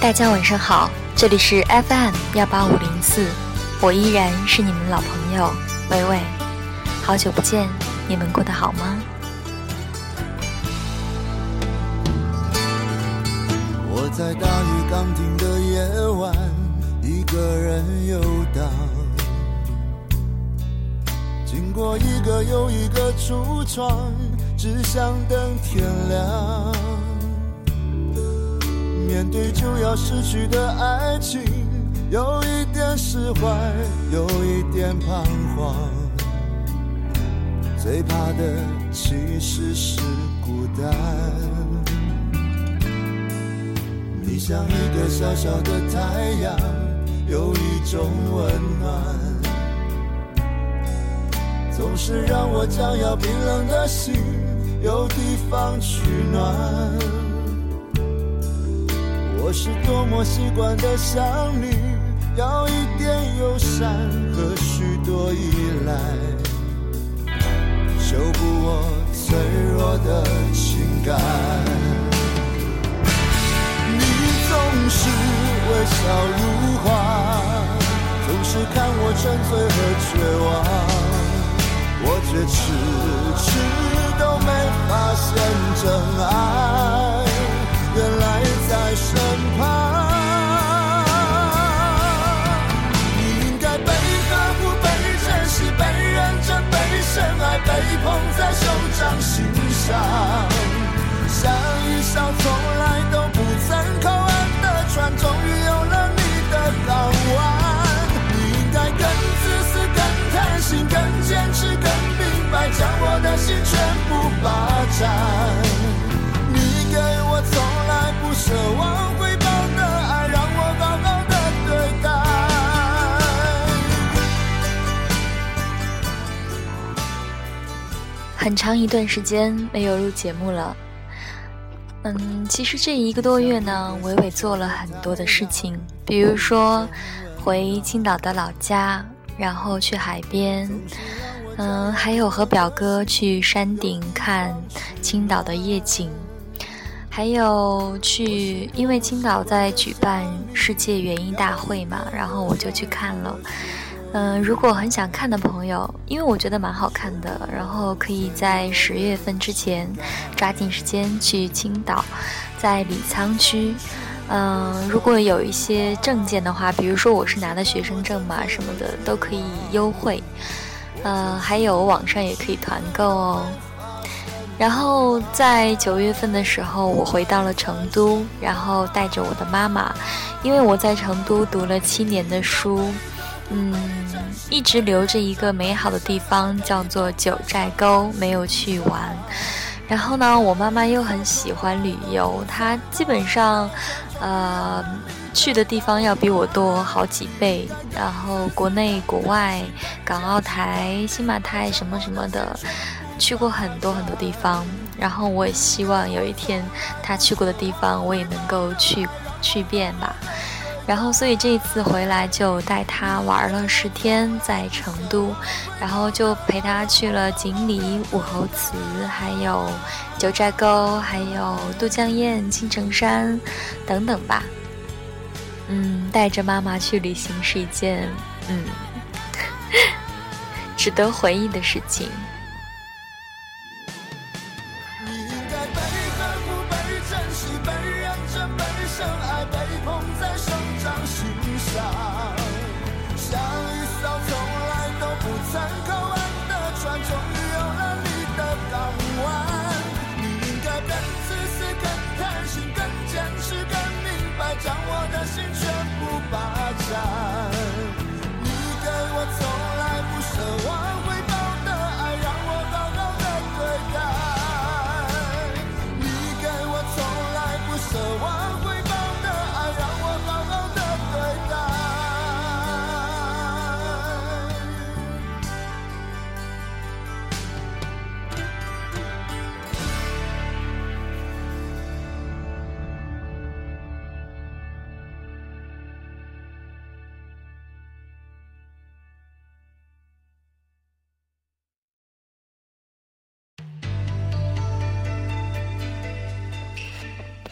大家晚上好，这里是 FM 幺八五零四，我依然是你们老朋友伟伟，好久不见，你们过得好吗？我在大雨刚停的夜晚，一个人游荡，经过一个又一个橱窗，只想等天亮。面对就要失去的爱情，有一点释怀，有一点彷徨。最怕的其实是孤单。你像一个小小的太阳，有一种温暖，总是让我将要冰冷的心有地方取暖。我是多么习惯的想你，要一点友善和许多依赖，修补我脆弱的情感。你总是微笑如花，总是看我沉醉和绝望，我却迟迟都没发现真爱。上，像一艘从来都不曾靠岸的船，终于有了你的港湾。你应该更自私、更贪心、更坚持、更明白，将我的心全部霸占。很长一段时间没有录节目了。嗯，其实这一个多月呢，伟伟做了很多的事情，比如说回青岛的老家，然后去海边，嗯，还有和表哥去山顶看青岛的夜景。还有去，因为青岛在举办世界园艺大会嘛，然后我就去看了。嗯，如果很想看的朋友，因为我觉得蛮好看的，然后可以在十月份之前抓紧时间去青岛，在李沧区。嗯，如果有一些证件的话，比如说我是拿的学生证嘛什么的，都可以优惠。嗯，还有网上也可以团购哦。然后在九月份的时候，我回到了成都，然后带着我的妈妈，因为我在成都读了七年的书，嗯，一直留着一个美好的地方叫做九寨沟没有去完。然后呢，我妈妈又很喜欢旅游，她基本上，呃，去的地方要比我多好几倍。然后国内、国外、港澳台、新马泰什么什么的。去过很多很多地方，然后我也希望有一天她去过的地方我也能够去去遍吧。然后，所以这次回来就带他玩了十天在成都，然后就陪他去了锦里、武侯祠，还有九寨沟，还有都江堰、青城山等等吧。嗯，带着妈妈去旅行是一件嗯 值得回忆的事情。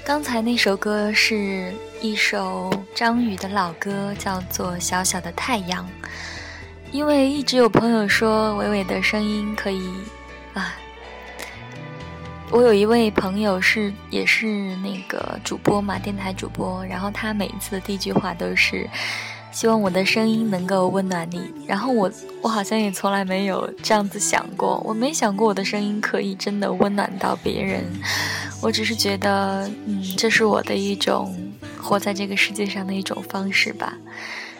刚才那首歌是一首张宇的老歌，叫做《小小的太阳》。因为一直有朋友说伟伟的声音可以啊，我有一位朋友是也是那个主播嘛，电台主播，然后他每一次的第一句话都是。希望我的声音能够温暖你，然后我我好像也从来没有这样子想过，我没想过我的声音可以真的温暖到别人，我只是觉得，嗯，这是我的一种活在这个世界上的一种方式吧。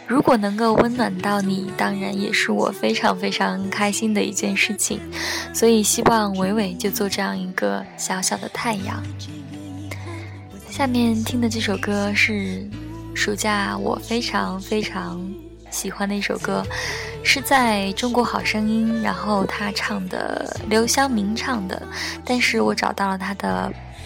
如果能够温暖到你，当然也是我非常非常开心的一件事情。所以希望伟伟就做这样一个小小的太阳。下面听的这首歌是。暑假我非常非常喜欢的一首歌，是在中国好声音，然后他唱的刘湘明唱的，但是我找到了他的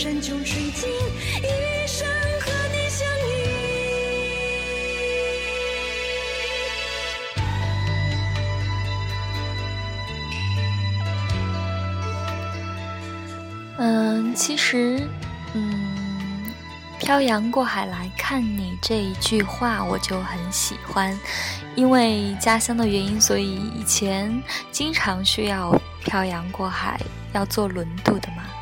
山穷水尽，一生和你相依。嗯，其实，嗯，漂洋过海来看你这一句话，我就很喜欢，因为家乡的原因，所以以前经常需要漂洋过海，要坐轮渡的。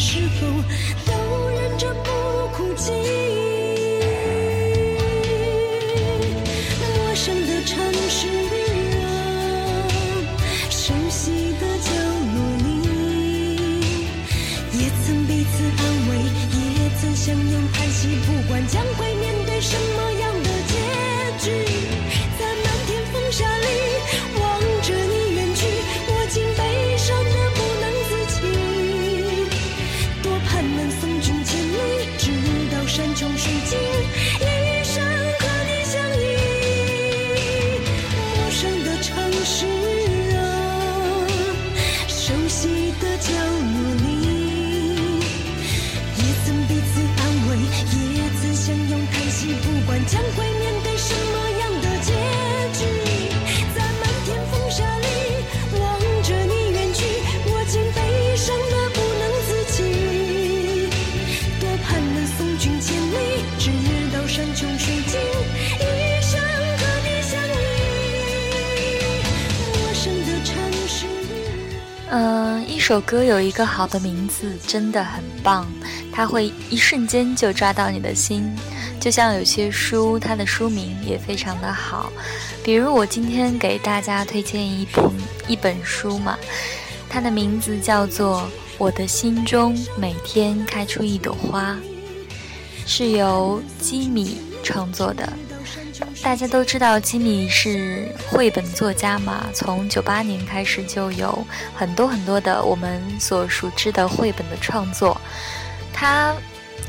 是否都忍着不哭泣。陌生的城市啊熟悉的角落里也曾彼此安慰也曾相拥叹息不管将会面对什么一首歌有一个好的名字，真的很棒，它会一瞬间就抓到你的心。就像有些书，它的书名也非常的好，比如我今天给大家推荐一部一本书嘛，它的名字叫做《我的心中每天开出一朵花》，是由基米创作的。大家都知道吉米是绘本作家嘛，从九八年开始就有很多很多的我们所熟知的绘本的创作。他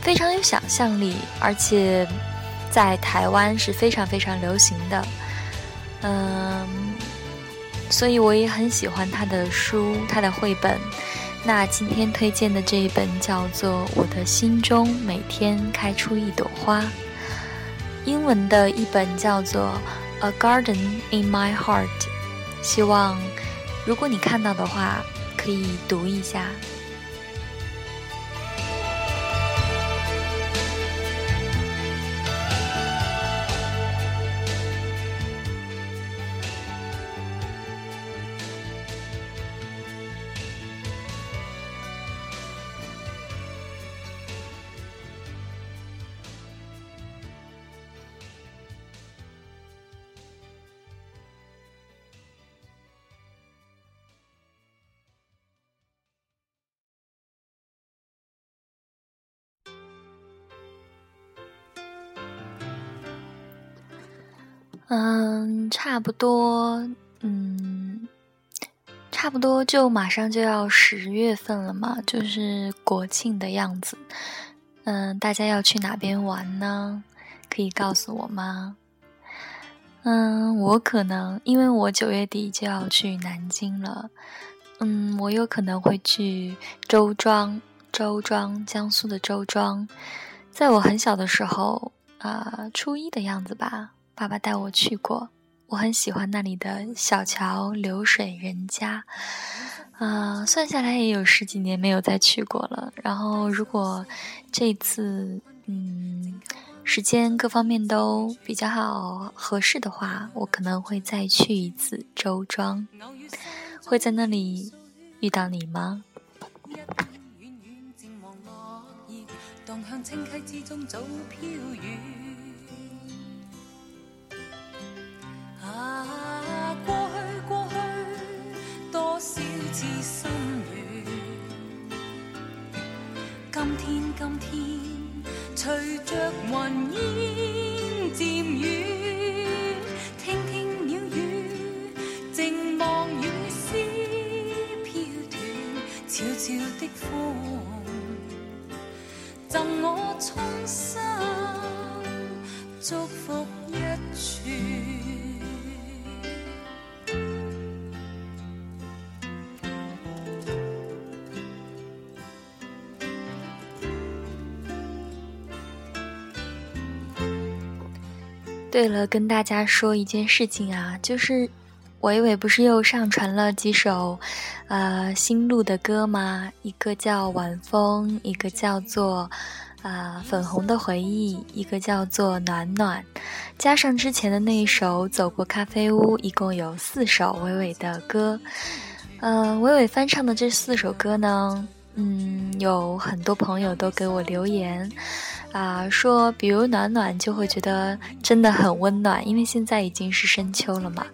非常有想象力，而且在台湾是非常非常流行的。嗯，所以我也很喜欢他的书，他的绘本。那今天推荐的这一本叫做《我的心中每天开出一朵花》。英文的一本叫做《A Garden in My Heart》，希望如果你看到的话，可以读一下。嗯，差不多，嗯，差不多就马上就要十月份了嘛，就是国庆的样子。嗯，大家要去哪边玩呢？可以告诉我吗？嗯，我可能因为我九月底就要去南京了，嗯，我有可能会去周庄，周庄，江苏的周庄。在我很小的时候，啊，初一的样子吧。爸爸带我去过，我很喜欢那里的小桥流水人家，啊，算下来也有十几年没有再去过了。然后，如果这次嗯时间各方面都比较好合适的话，我可能会再去一次周庄，会在那里遇到你吗？啊，过去过去，多少次心软。今天今天，随着云烟渐远，啊过去过去多少次心乱今天今天随着云烟渐远听听鸟语静望雨丝飘断悄悄的风赠我衷心祝福一串对了，跟大家说一件事情啊，就是伟伟不是又上传了几首，呃，新录的歌吗？一个叫《晚风》，一个叫做啊《粉红的回忆》，一个叫做《暖暖》，加上之前的那一首《走过咖啡屋》，一共有四首伟伟的歌。嗯，伟伟翻唱的这四首歌呢，嗯，有很多朋友都给我留言。啊，说比如暖暖就会觉得真的很温暖，因为现在已经是深秋了嘛。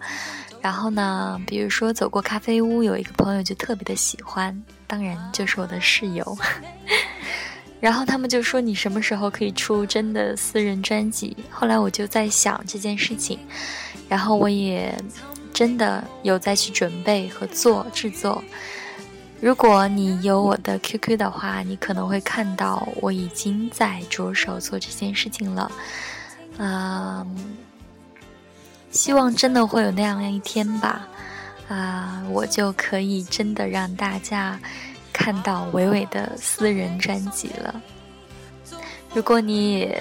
然后呢，比如说走过咖啡屋，有一个朋友就特别的喜欢，当然就是我的室友。然后他们就说你什么时候可以出真的私人专辑？后来我就在想这件事情，然后我也真的有在去准备和做制作。如果你有我的 QQ 的话，你可能会看到我已经在着手做这件事情了。嗯，希望真的会有那样一天吧。啊，我就可以真的让大家看到伟伟的私人专辑了。如果你，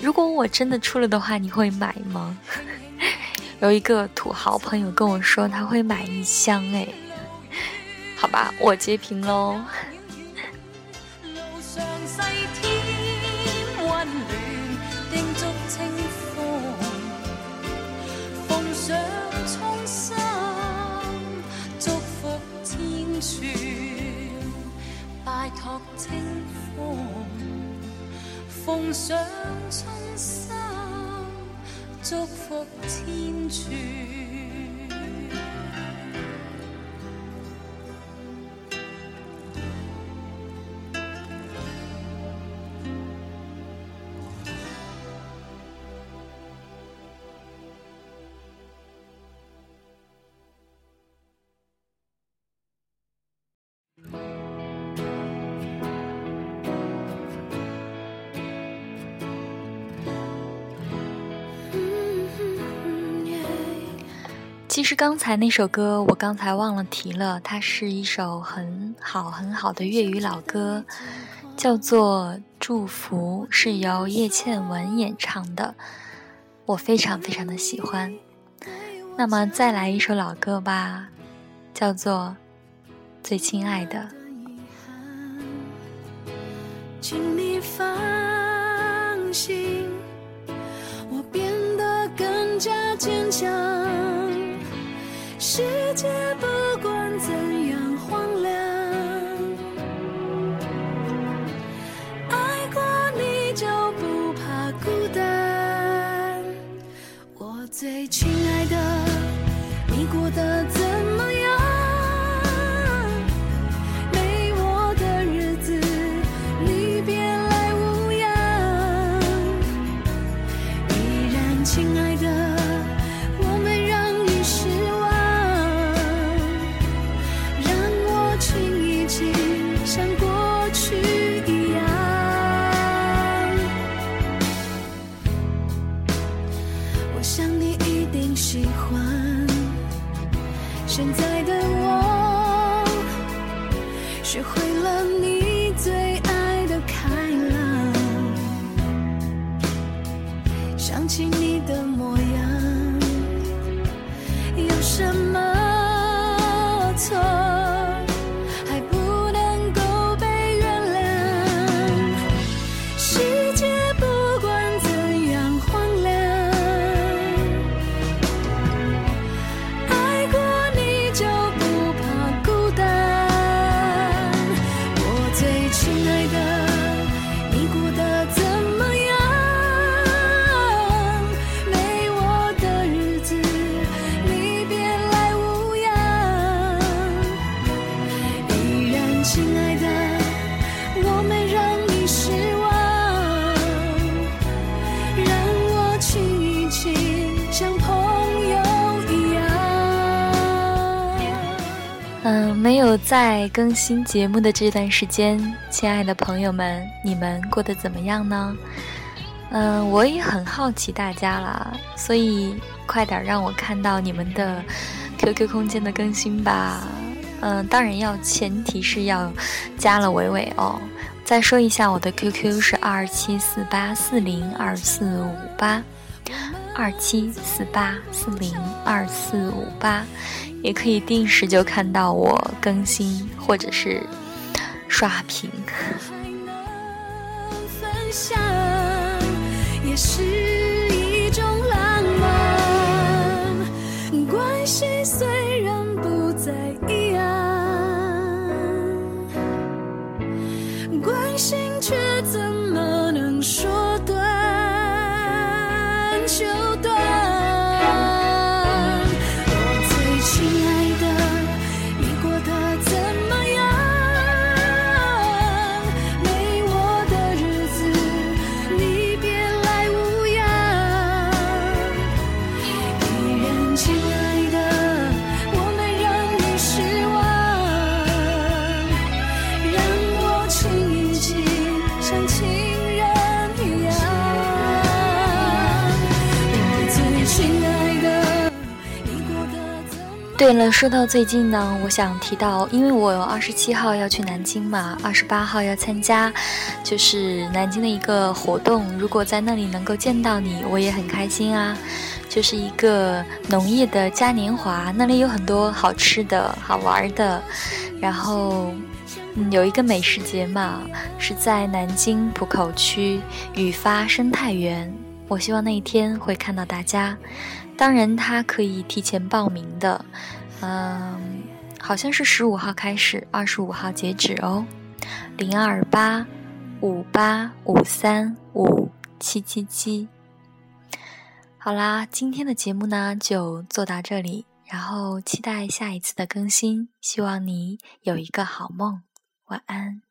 如果我真的出了的话，你会买吗？有一个土豪朋友跟我说他会买一箱哎。好吧，我截屏喽。拜托清风，奉上其实刚才那首歌，我刚才忘了提了，它是一首很好很好的粤语老歌，叫做《祝福》，是由叶倩文演唱的，我非常非常的喜欢。那么再来一首老歌吧，叫做《最亲爱的。请你放心，世界没有在更新节目的这段时间，亲爱的朋友们，你们过得怎么样呢？嗯，我也很好奇大家啦，所以快点让我看到你们的 QQ 空间的更新吧。嗯，当然要前提是要加了伟伟哦。再说一下，我的 QQ 是二七四八四零二四五八，二七四八四零二四五八，也可以定时就看到我更新或者是刷屏。也是对了，说到最近呢，我想提到，因为我二十七号要去南京嘛，二十八号要参加，就是南京的一个活动。如果在那里能够见到你，我也很开心啊。就是一个农业的嘉年华，那里有很多好吃的好玩的，然后。嗯，有一个美食节嘛，是在南京浦口区雨发生态园。我希望那一天会看到大家。当然，它可以提前报名的，嗯，好像是十五号开始，二十五号截止哦。零二八五八五三五七七七。好啦，今天的节目呢就做到这里，然后期待下一次的更新。希望你有一个好梦。晚安。